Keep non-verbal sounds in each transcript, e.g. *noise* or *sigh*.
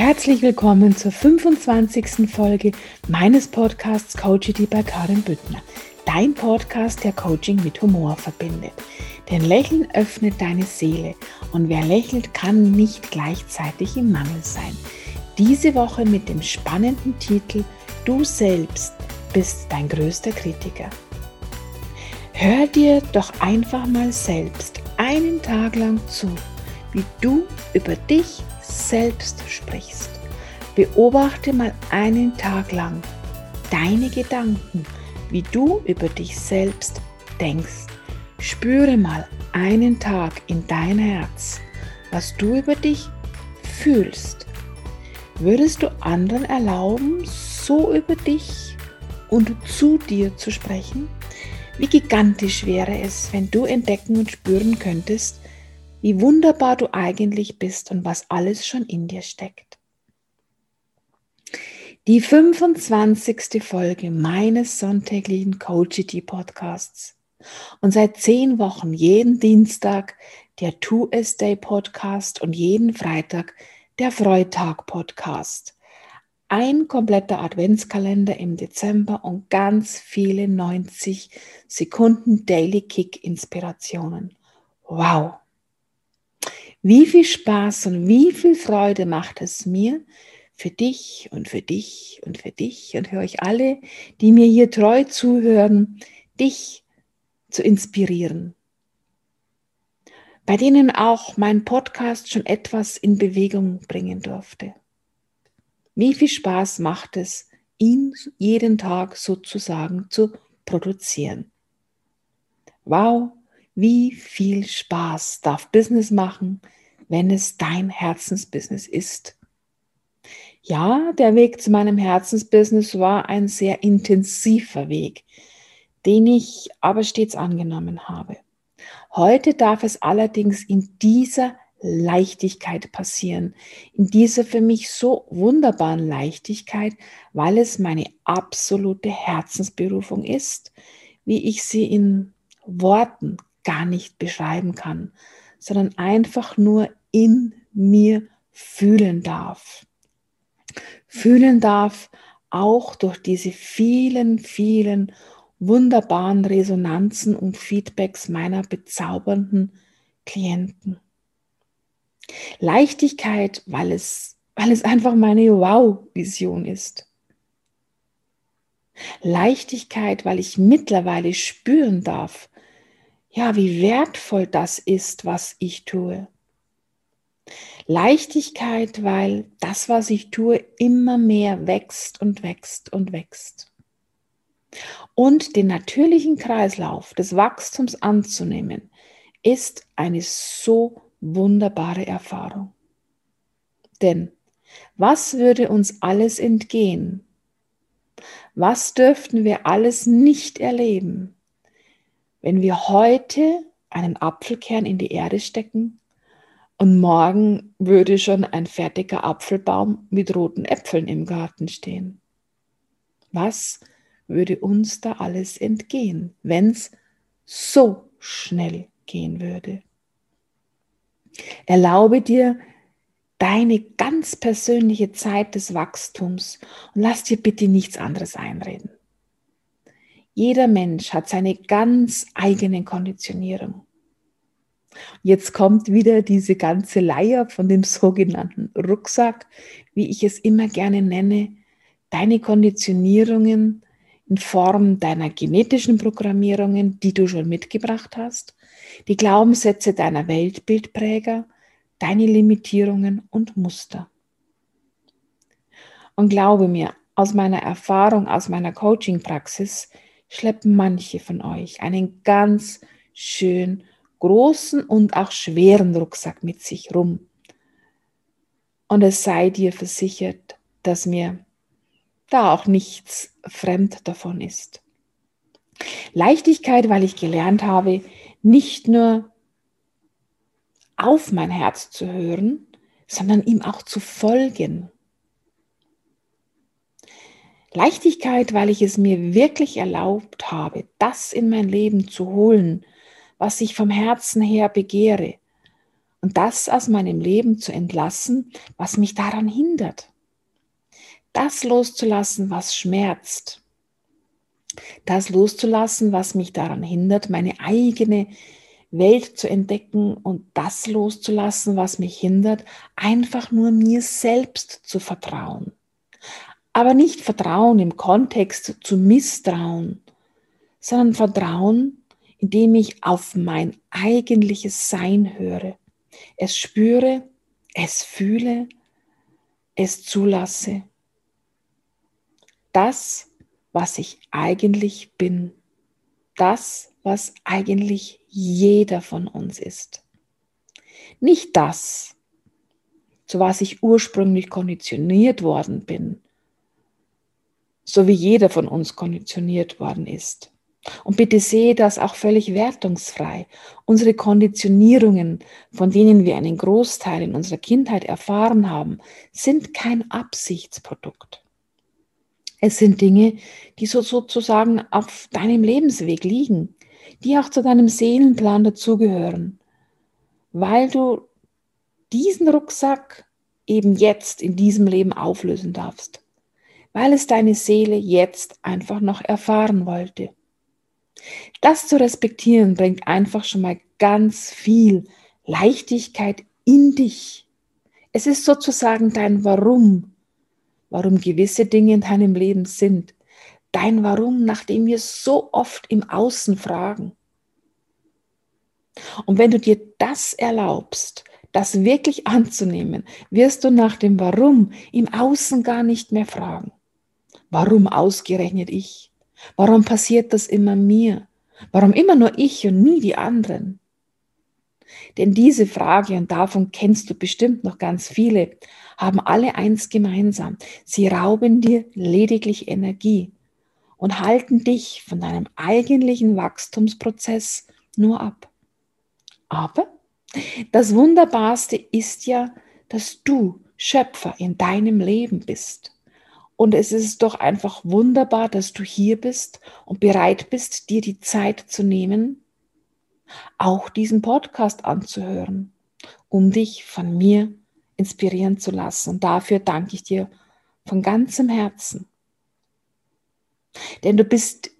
Herzlich willkommen zur 25. Folge meines Podcasts Coachity bei Karin Büttner. Dein Podcast, der Coaching mit Humor verbindet. Denn Lächeln öffnet deine Seele und wer lächelt, kann nicht gleichzeitig im Mangel sein. Diese Woche mit dem spannenden Titel Du selbst bist dein größter Kritiker. Hör dir doch einfach mal selbst einen Tag lang zu, wie du über dich selbst sprichst. Beobachte mal einen Tag lang deine Gedanken, wie du über dich selbst denkst. Spüre mal einen Tag in dein Herz, was du über dich fühlst. Würdest du anderen erlauben, so über dich und zu dir zu sprechen? Wie gigantisch wäre es, wenn du entdecken und spüren könntest, wie wunderbar du eigentlich bist und was alles schon in dir steckt. Die 25. Folge meines sonntäglichen Coachity Podcasts und seit zehn Wochen jeden Dienstag der Two S Day Podcast und jeden Freitag der Freitag Podcast. Ein kompletter Adventskalender im Dezember und ganz viele 90 Sekunden Daily Kick Inspirationen. Wow! Wie viel Spaß und wie viel Freude macht es mir für dich und für dich und für dich und für euch alle, die mir hier treu zuhören, dich zu inspirieren, bei denen auch mein Podcast schon etwas in Bewegung bringen durfte. Wie viel Spaß macht es, ihn jeden Tag sozusagen zu produzieren. Wow, wie viel Spaß darf Business machen, wenn es dein Herzensbusiness ist? Ja, der Weg zu meinem Herzensbusiness war ein sehr intensiver Weg, den ich aber stets angenommen habe. Heute darf es allerdings in dieser Leichtigkeit passieren, in dieser für mich so wunderbaren Leichtigkeit, weil es meine absolute Herzensberufung ist, wie ich sie in Worten gar nicht beschreiben kann, sondern einfach nur in mir fühlen darf. Fühlen darf auch durch diese vielen, vielen wunderbaren Resonanzen und Feedbacks meiner bezaubernden Klienten. Leichtigkeit, weil es, weil es einfach meine Wow-Vision ist. Leichtigkeit, weil ich mittlerweile spüren darf, ja, wie wertvoll das ist, was ich tue. Leichtigkeit, weil das, was ich tue, immer mehr wächst und wächst und wächst. Und den natürlichen Kreislauf des Wachstums anzunehmen, ist eine so wunderbare Erfahrung. Denn was würde uns alles entgehen? Was dürften wir alles nicht erleben, wenn wir heute einen Apfelkern in die Erde stecken und morgen würde schon ein fertiger Apfelbaum mit roten Äpfeln im Garten stehen. Was würde uns da alles entgehen, wenn es so schnell gehen würde? Erlaube dir deine ganz persönliche Zeit des Wachstums und lass dir bitte nichts anderes einreden. Jeder Mensch hat seine ganz eigene Konditionierung. Jetzt kommt wieder diese ganze Leier von dem sogenannten Rucksack, wie ich es immer gerne nenne, deine Konditionierungen in Form deiner genetischen Programmierungen, die du schon mitgebracht hast, die Glaubenssätze deiner Weltbildpräger, deine Limitierungen und Muster. Und glaube mir, aus meiner Erfahrung, aus meiner Coaching-Praxis, schleppen manche von euch einen ganz schön großen und auch schweren Rucksack mit sich rum. Und es sei dir versichert, dass mir da auch nichts fremd davon ist. Leichtigkeit, weil ich gelernt habe, nicht nur auf mein Herz zu hören, sondern ihm auch zu folgen. Leichtigkeit, weil ich es mir wirklich erlaubt habe, das in mein Leben zu holen, was ich vom Herzen her begehre. und das aus meinem Leben zu entlassen, was mich daran hindert. Das loszulassen, was schmerzt. Das loszulassen, was mich daran hindert, meine eigene Welt zu entdecken und das loszulassen, was mich hindert, einfach nur mir selbst zu vertrauen. Aber nicht Vertrauen im Kontext zu Misstrauen, sondern Vertrauen, indem ich auf mein eigentliches Sein höre, es spüre, es fühle, es zulasse. Das, was ich eigentlich bin, das, was eigentlich jeder von uns ist. Nicht das, zu was ich ursprünglich konditioniert worden bin, so wie jeder von uns konditioniert worden ist. Und bitte sehe das auch völlig wertungsfrei. Unsere Konditionierungen, von denen wir einen Großteil in unserer Kindheit erfahren haben, sind kein Absichtsprodukt. Es sind Dinge, die so sozusagen auf deinem Lebensweg liegen, die auch zu deinem Seelenplan dazugehören, weil du diesen Rucksack eben jetzt in diesem Leben auflösen darfst, weil es deine Seele jetzt einfach noch erfahren wollte. Das zu respektieren bringt einfach schon mal ganz viel Leichtigkeit in dich. Es ist sozusagen dein Warum, warum gewisse Dinge in deinem Leben sind. Dein Warum, nachdem wir so oft im Außen fragen. Und wenn du dir das erlaubst, das wirklich anzunehmen, wirst du nach dem Warum im Außen gar nicht mehr fragen. Warum ausgerechnet ich? Warum passiert das immer mir? Warum immer nur ich und nie die anderen? Denn diese Frage, und davon kennst du bestimmt noch ganz viele, haben alle eins gemeinsam. Sie rauben dir lediglich Energie und halten dich von deinem eigentlichen Wachstumsprozess nur ab. Aber das Wunderbarste ist ja, dass du Schöpfer in deinem Leben bist. Und es ist doch einfach wunderbar, dass du hier bist und bereit bist, dir die Zeit zu nehmen, auch diesen Podcast anzuhören, um dich von mir inspirieren zu lassen. Und dafür danke ich dir von ganzem Herzen. Denn du bist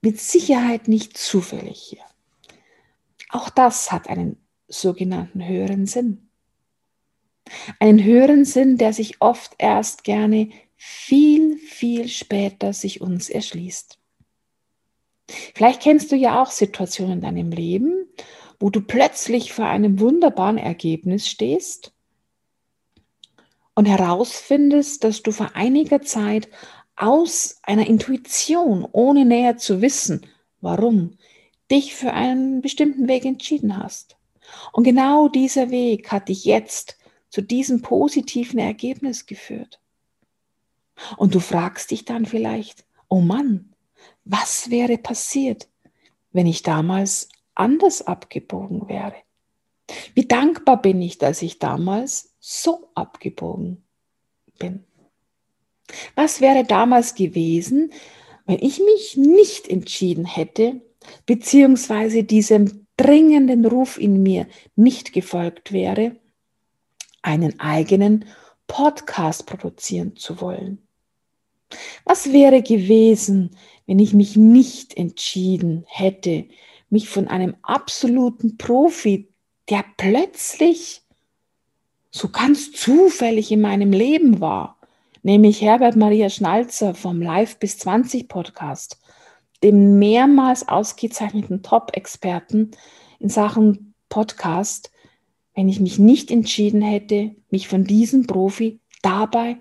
mit Sicherheit nicht zufällig hier. Auch das hat einen sogenannten höheren Sinn. Einen höheren Sinn, der sich oft erst gerne viel, viel später sich uns erschließt. Vielleicht kennst du ja auch Situationen in deinem Leben, wo du plötzlich vor einem wunderbaren Ergebnis stehst und herausfindest, dass du vor einiger Zeit aus einer Intuition, ohne näher zu wissen, warum, dich für einen bestimmten Weg entschieden hast. Und genau dieser Weg hat dich jetzt zu diesem positiven Ergebnis geführt. Und du fragst dich dann vielleicht, oh Mann, was wäre passiert, wenn ich damals anders abgebogen wäre? Wie dankbar bin ich, dass ich damals so abgebogen bin? Was wäre damals gewesen, wenn ich mich nicht entschieden hätte, beziehungsweise diesem dringenden Ruf in mir nicht gefolgt wäre, einen eigenen Podcast produzieren zu wollen? Was wäre gewesen, wenn ich mich nicht entschieden hätte, mich von einem absoluten Profi, der plötzlich so ganz zufällig in meinem Leben war, nämlich Herbert Maria Schnalzer vom Live bis 20 Podcast, dem mehrmals ausgezeichneten Top-Experten in Sachen Podcast, wenn ich mich nicht entschieden hätte, mich von diesem Profi dabei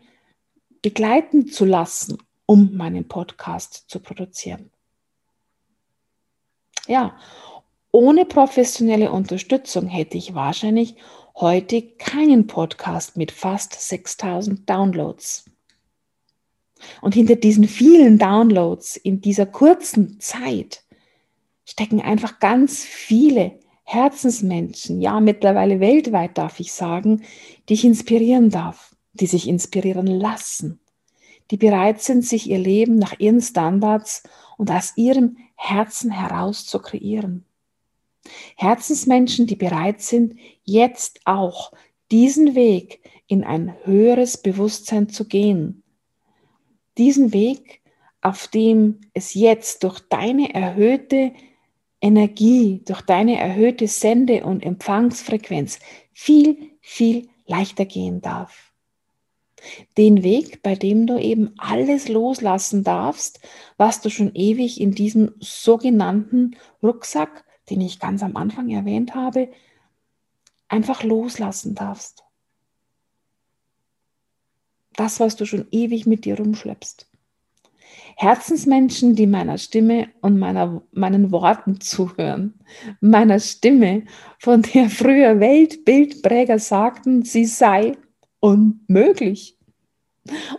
begleiten zu lassen, um meinen Podcast zu produzieren. Ja, ohne professionelle Unterstützung hätte ich wahrscheinlich heute keinen Podcast mit fast 6000 Downloads. Und hinter diesen vielen Downloads in dieser kurzen Zeit stecken einfach ganz viele Herzensmenschen, ja mittlerweile weltweit darf ich sagen, die ich inspirieren darf die sich inspirieren lassen, die bereit sind, sich ihr Leben nach ihren Standards und aus ihrem Herzen heraus zu kreieren. Herzensmenschen, die bereit sind, jetzt auch diesen Weg in ein höheres Bewusstsein zu gehen. Diesen Weg, auf dem es jetzt durch deine erhöhte Energie, durch deine erhöhte Sende- und Empfangsfrequenz viel, viel leichter gehen darf. Den Weg, bei dem du eben alles loslassen darfst, was du schon ewig in diesem sogenannten Rucksack, den ich ganz am Anfang erwähnt habe, einfach loslassen darfst. Das, was du schon ewig mit dir rumschleppst. Herzensmenschen, die meiner Stimme und meiner, meinen Worten zuhören, meiner Stimme, von der früher Weltbildpräger sagten, sie sei unmöglich.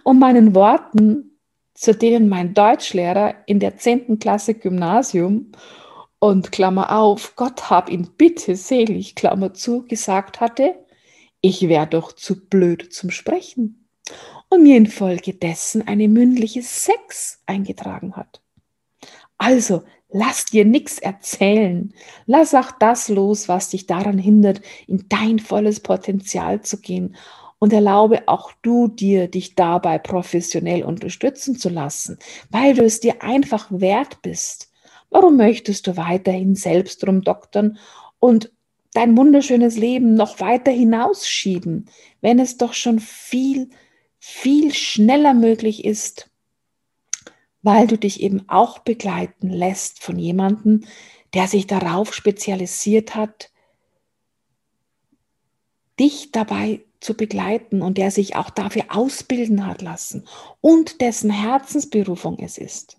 Und meinen Worten, zu denen mein Deutschlehrer in der 10. Klasse Gymnasium und Klammer auf, Gott hab ihn bitte selig, Klammer zu, gesagt hatte, ich wäre doch zu blöd zum Sprechen und mir infolgedessen eine mündliche Sex eingetragen hat. Also, lass dir nichts erzählen. Lass auch das los, was dich daran hindert, in dein volles Potenzial zu gehen und erlaube auch du dir, dich dabei professionell unterstützen zu lassen, weil du es dir einfach wert bist. Warum möchtest du weiterhin selbst rumdoktern und dein wunderschönes Leben noch weiter hinausschieben, wenn es doch schon viel, viel schneller möglich ist, weil du dich eben auch begleiten lässt von jemandem, der sich darauf spezialisiert hat, dich dabei zu begleiten und der sich auch dafür ausbilden hat lassen und dessen Herzensberufung es ist.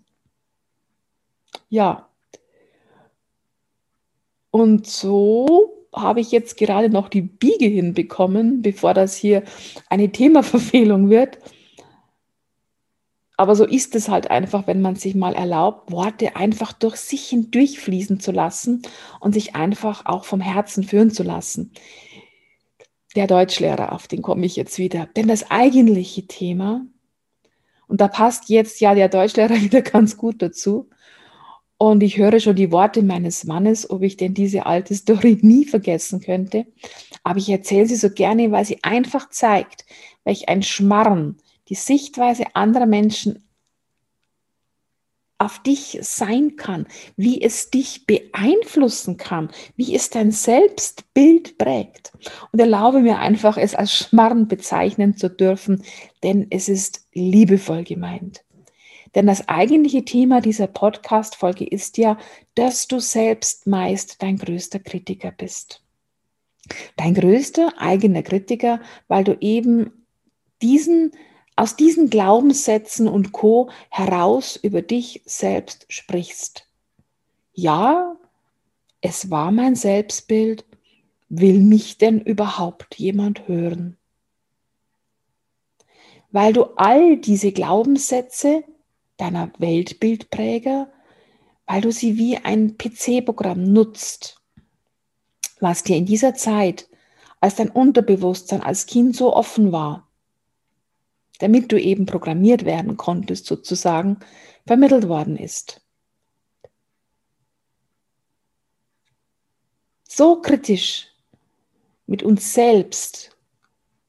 Ja. Und so habe ich jetzt gerade noch die Biege hinbekommen, bevor das hier eine Themaverfehlung wird. Aber so ist es halt einfach, wenn man sich mal erlaubt, Worte einfach durch sich hindurchfließen zu lassen und sich einfach auch vom Herzen führen zu lassen der Deutschlehrer, auf den komme ich jetzt wieder. Denn das eigentliche Thema, und da passt jetzt ja der Deutschlehrer *laughs* wieder ganz gut dazu, und ich höre schon die Worte meines Mannes, ob ich denn diese alte Story *laughs* nie vergessen könnte. Aber ich erzähle sie so gerne, weil sie einfach zeigt, welch ein Schmarrn die Sichtweise anderer Menschen auf dich sein kann, wie es dich beeinflussen kann, wie es dein Selbstbild prägt. Und erlaube mir einfach, es als Schmarrn bezeichnen zu dürfen, denn es ist liebevoll gemeint. Denn das eigentliche Thema dieser Podcast-Folge ist ja, dass du selbst meist dein größter Kritiker bist. Dein größter eigener Kritiker, weil du eben diesen aus diesen Glaubenssätzen und Co heraus über dich selbst sprichst. Ja, es war mein Selbstbild, will mich denn überhaupt jemand hören? Weil du all diese Glaubenssätze deiner Weltbildpräger, weil du sie wie ein PC-Programm nutzt, was dir in dieser Zeit, als dein Unterbewusstsein als Kind so offen war, damit du eben programmiert werden konntest, sozusagen, vermittelt worden ist. So kritisch mit uns selbst,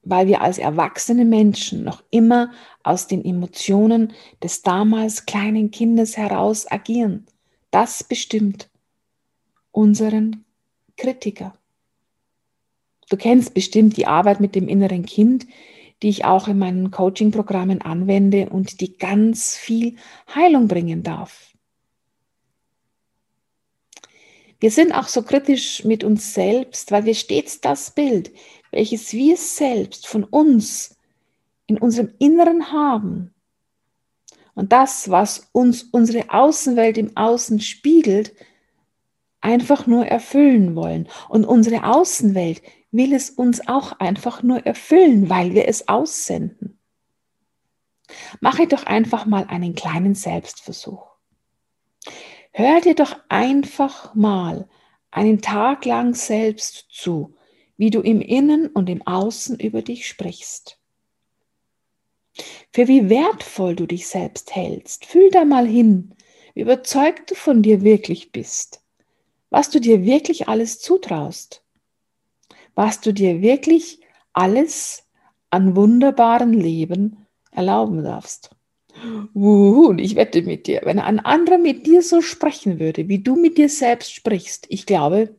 weil wir als erwachsene Menschen noch immer aus den Emotionen des damals kleinen Kindes heraus agieren. Das bestimmt unseren Kritiker. Du kennst bestimmt die Arbeit mit dem inneren Kind, die ich auch in meinen Coaching-Programmen anwende und die ganz viel Heilung bringen darf. Wir sind auch so kritisch mit uns selbst, weil wir stets das Bild, welches wir selbst von uns in unserem Inneren haben und das, was uns unsere Außenwelt im Außen spiegelt, einfach nur erfüllen wollen. Und unsere Außenwelt will es uns auch einfach nur erfüllen, weil wir es aussenden. Mache doch einfach mal einen kleinen Selbstversuch. Hör dir doch einfach mal einen Tag lang selbst zu, wie du im Innen und im Außen über dich sprichst. Für wie wertvoll du dich selbst hältst. Fühl da mal hin, wie überzeugt du von dir wirklich bist was du dir wirklich alles zutraust, was du dir wirklich alles an wunderbaren Leben erlauben darfst. und ich wette mit dir, wenn ein anderer mit dir so sprechen würde, wie du mit dir selbst sprichst, ich glaube,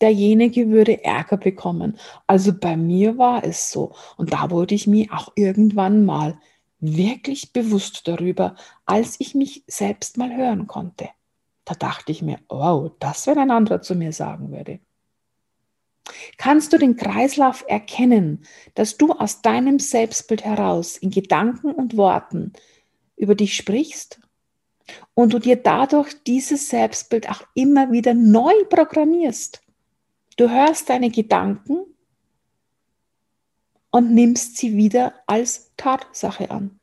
derjenige würde Ärger bekommen. Also bei mir war es so. Und da wurde ich mir auch irgendwann mal wirklich bewusst darüber, als ich mich selbst mal hören konnte. Da dachte ich mir, wow, das wenn ein anderer zu mir sagen würde. Kannst du den Kreislauf erkennen, dass du aus deinem Selbstbild heraus in Gedanken und Worten über dich sprichst und du dir dadurch dieses Selbstbild auch immer wieder neu programmierst? Du hörst deine Gedanken und nimmst sie wieder als Tatsache an.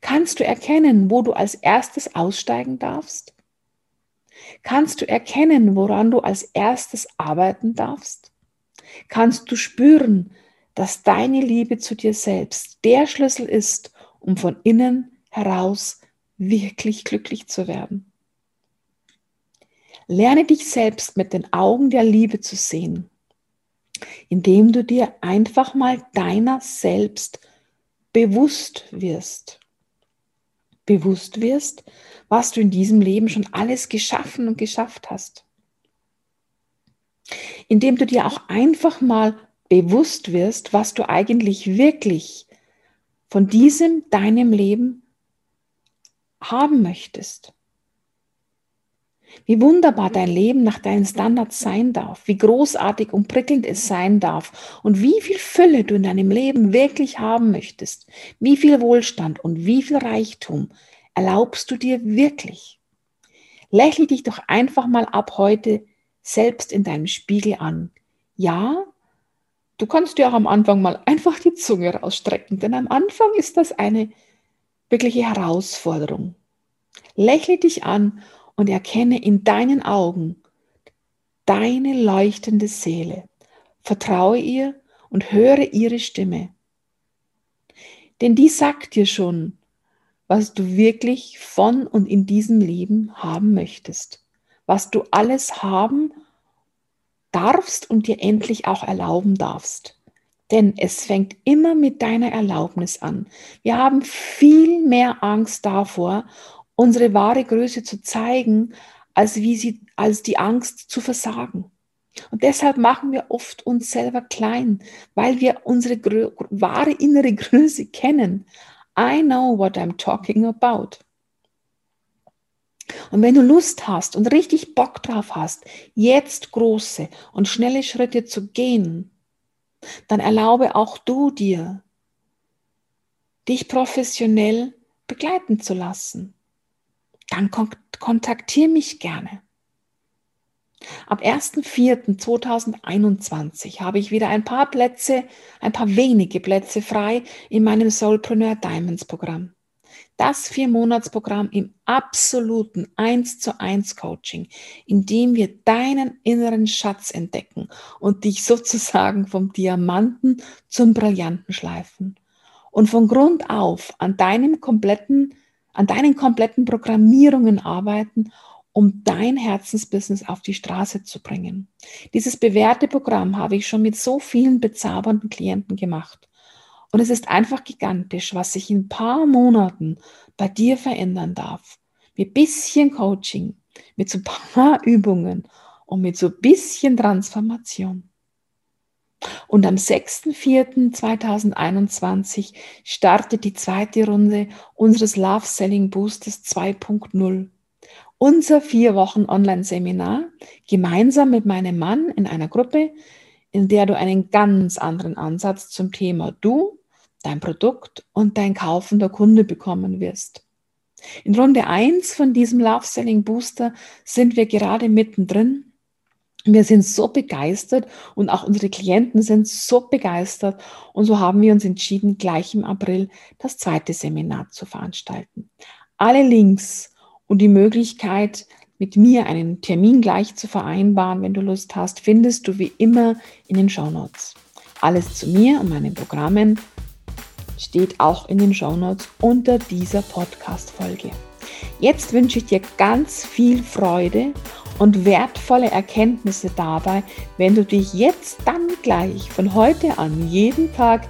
Kannst du erkennen, wo du als erstes aussteigen darfst? Kannst du erkennen, woran du als erstes arbeiten darfst? Kannst du spüren, dass deine Liebe zu dir selbst der Schlüssel ist, um von innen heraus wirklich glücklich zu werden? Lerne dich selbst mit den Augen der Liebe zu sehen, indem du dir einfach mal deiner selbst bewusst wirst. Bewusst wirst, was du in diesem Leben schon alles geschaffen und geschafft hast. Indem du dir auch einfach mal bewusst wirst, was du eigentlich wirklich von diesem deinem Leben haben möchtest. Wie wunderbar dein Leben nach deinen Standards sein darf, wie großartig und prickelnd es sein darf und wie viel Fülle du in deinem Leben wirklich haben möchtest, wie viel Wohlstand und wie viel Reichtum erlaubst du dir wirklich. Lächle dich doch einfach mal ab heute selbst in deinem Spiegel an. Ja, du kannst dir auch am Anfang mal *laughs* einfach die Zunge rausstrecken, denn am Anfang ist das eine wirkliche Herausforderung. Lächle dich an und erkenne in deinen Augen deine leuchtende Seele. Vertraue ihr und höre ihre Stimme. Denn die sagt dir schon, was du wirklich von und in diesem Leben haben möchtest, was du alles haben darfst und dir endlich auch erlauben darfst. Denn es fängt immer mit deiner Erlaubnis an. Wir haben viel mehr Angst davor unsere wahre Größe zu zeigen, als, wie sie, als die Angst zu versagen. Und deshalb machen wir oft uns selber klein, weil wir unsere wahre innere Größe kennen. I know what I'm talking about. Und wenn du Lust hast und richtig Bock drauf hast, jetzt große und schnelle Schritte zu gehen, dann erlaube auch du dir, dich professionell begleiten zu lassen dann kontaktiere mich gerne. Ab 1.4.2021 habe ich wieder ein paar Plätze, ein paar wenige Plätze frei in meinem Soulpreneur Diamonds Programm. Das Vier-Monats-Programm im absoluten 1 zu 1 Coaching, in dem wir deinen inneren Schatz entdecken und dich *laughs* sozusagen vom Diamanten zum Brillanten schleifen und von Grund auf an deinem kompletten an deinen kompletten Programmierungen arbeiten, um dein Herzensbusiness auf die Straße zu bringen. Dieses bewährte Programm habe ich schon mit so vielen bezaubernden Klienten gemacht. Und es ist einfach gigantisch, was sich in ein paar Monaten bei dir verändern darf. Mit bisschen Coaching, mit so ein paar *laughs* Übungen und mit so ein bisschen Transformation. Und am 6.4.2021 startet die zweite Runde unseres Love Selling Boosters 2.0. Unser vier Wochen Online-Seminar gemeinsam mit meinem Mann in einer Gruppe, in der du einen ganz anderen Ansatz zum Thema du, dein Produkt und dein kaufender Kunde bekommen wirst. In Runde 1 von diesem Love Selling Booster sind wir gerade mittendrin wir sind so begeistert und auch unsere Klienten sind so begeistert. Und so haben wir uns entschieden, gleich im April das zweite Seminar zu veranstalten. Alle Links und die Möglichkeit, mit mir einen Termin gleich zu vereinbaren, wenn du Lust hast, findest du wie immer in den Show Notes. Alles zu mir und meinen Programmen steht auch in den Show Notes unter dieser Podcast-Folge. Jetzt wünsche ich dir ganz viel Freude und wertvolle Erkenntnisse dabei, wenn du dich jetzt dann gleich von heute an jeden Tag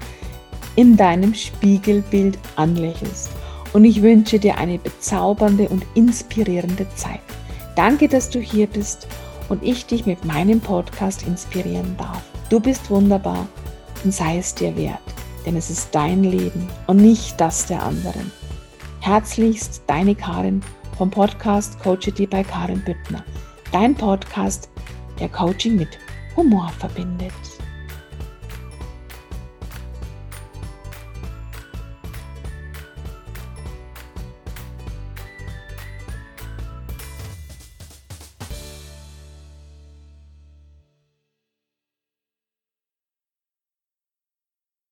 in deinem Spiegelbild anlächelst. Und ich wünsche dir eine bezaubernde und inspirierende Zeit. Danke, dass du hier bist und ich dich mit meinem Podcast inspirieren darf. Du bist wunderbar und sei es dir wert, denn es ist dein Leben und nicht das der anderen. Herzlichst deine Karin vom Podcast Coachity bei Karin Büttner. Dein Podcast, der Coaching mit Humor verbindet.